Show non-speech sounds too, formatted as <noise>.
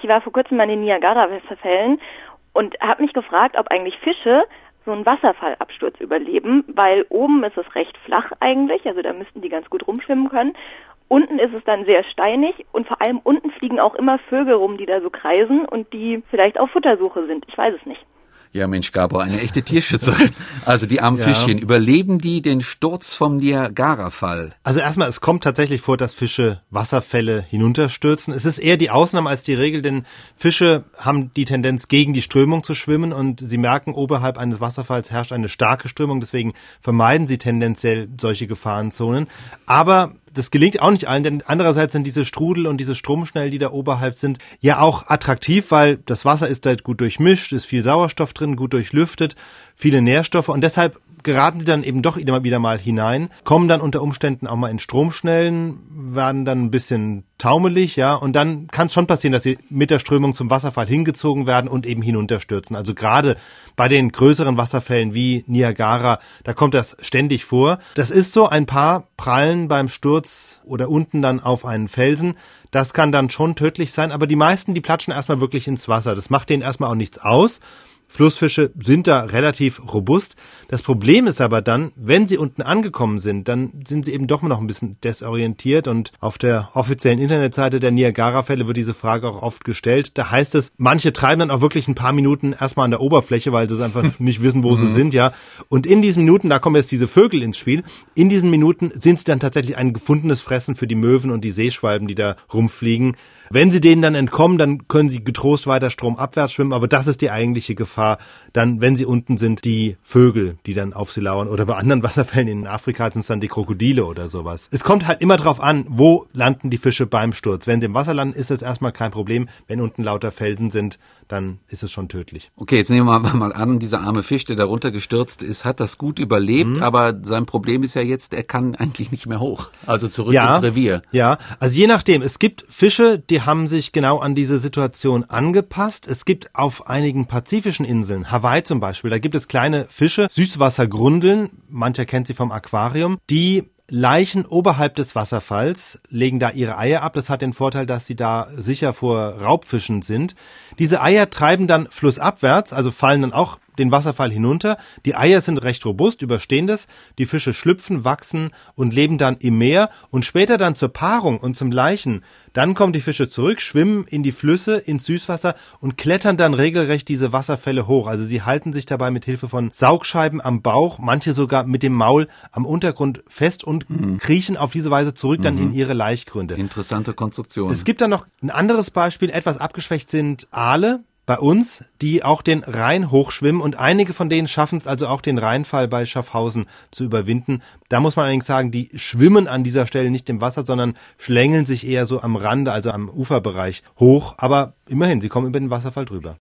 Ich war vor kurzem an den Niagara-Wasserfällen und habe mich gefragt, ob eigentlich Fische so einen Wasserfallabsturz überleben, weil oben ist es recht flach eigentlich, also da müssten die ganz gut rumschwimmen können. Unten ist es dann sehr steinig und vor allem unten fliegen auch immer Vögel rum, die da so kreisen und die vielleicht auf Futtersuche sind. Ich weiß es nicht. Ja, Mensch, Gabor, eine echte Tierschützerin. Also die armen ja. Fischchen, überleben die den Sturz vom Niagara-Fall? Also erstmal, es kommt tatsächlich vor, dass Fische Wasserfälle hinunterstürzen. Es ist eher die Ausnahme als die Regel, denn Fische haben die Tendenz, gegen die Strömung zu schwimmen und sie merken, oberhalb eines Wasserfalls herrscht eine starke Strömung, deswegen vermeiden sie tendenziell solche Gefahrenzonen. Aber das gelingt auch nicht allen, denn andererseits sind diese Strudel und diese Stromschnell, die da oberhalb sind, ja auch attraktiv, weil das Wasser ist halt gut durchmischt, ist viel Sauerstoff drin, gut durchlüftet, viele Nährstoffe und deshalb geraten sie dann eben doch immer wieder mal hinein, kommen dann unter Umständen auch mal in Stromschnellen, werden dann ein bisschen taumelig, ja, und dann kann es schon passieren, dass sie mit der Strömung zum Wasserfall hingezogen werden und eben hinunterstürzen. Also gerade bei den größeren Wasserfällen wie Niagara, da kommt das ständig vor. Das ist so, ein paar prallen beim Sturz oder unten dann auf einen Felsen. Das kann dann schon tödlich sein, aber die meisten, die platschen erstmal wirklich ins Wasser. Das macht denen erstmal auch nichts aus. Flussfische sind da relativ robust. Das Problem ist aber dann, wenn sie unten angekommen sind, dann sind sie eben doch noch ein bisschen desorientiert und auf der offiziellen Internetseite der Niagara-Fälle wird diese Frage auch oft gestellt. Da heißt es, manche treiben dann auch wirklich ein paar Minuten erstmal an der Oberfläche, weil sie einfach <laughs> nicht wissen, wo sie mhm. sind, ja. Und in diesen Minuten, da kommen jetzt diese Vögel ins Spiel, in diesen Minuten sind sie dann tatsächlich ein gefundenes Fressen für die Möwen und die Seeschwalben, die da rumfliegen. Wenn sie denen dann entkommen, dann können sie getrost weiter stromabwärts schwimmen, aber das ist die eigentliche Gefahr. Dann, wenn sie unten sind, die Vögel, die dann auf sie lauern oder bei anderen <laughs> Wasserfällen in Afrika sind es dann die Krokodile oder sowas. Es kommt halt immer drauf an, wo landen die Fische beim Sturz. Wenn sie im Wasser landen, ist das erstmal kein Problem. Wenn unten lauter Felsen sind, dann ist es schon tödlich. Okay, jetzt nehmen wir mal an, dieser arme Fisch, der darunter gestürzt ist, hat das gut überlebt, mhm. aber sein Problem ist ja jetzt, er kann eigentlich nicht mehr hoch. Also zurück ja, ins Revier. Ja, also je nachdem. Es gibt Fische, die haben sich genau an diese Situation angepasst. Es gibt auf einigen pazifischen Inseln, Hawaii zum Beispiel, da gibt es kleine Fische, Süßwassergrundeln, mancher kennt sie vom Aquarium, die Leichen oberhalb des Wasserfalls legen da ihre Eier ab. Das hat den Vorteil, dass sie da sicher vor Raubfischen sind. Diese Eier treiben dann flussabwärts, also fallen dann auch den Wasserfall hinunter. Die Eier sind recht robust, überstehen das. Die Fische schlüpfen, wachsen und leben dann im Meer und später dann zur Paarung und zum Leichen. Dann kommen die Fische zurück, schwimmen in die Flüsse, ins Süßwasser und klettern dann regelrecht diese Wasserfälle hoch. Also sie halten sich dabei mit Hilfe von Saugscheiben am Bauch, manche sogar mit dem Maul am Untergrund fest und mhm. kriechen auf diese Weise zurück dann mhm. in ihre Laichgründe. Interessante Konstruktion. Es gibt dann noch ein anderes Beispiel, etwas abgeschwächt sind Aale bei uns, die auch den Rhein hochschwimmen und einige von denen schaffen es also auch den Rheinfall bei Schaffhausen zu überwinden. Da muss man allerdings sagen, die schwimmen an dieser Stelle nicht im Wasser, sondern schlängeln sich eher so am Rande, also am Uferbereich hoch. Aber immerhin, sie kommen über den Wasserfall drüber.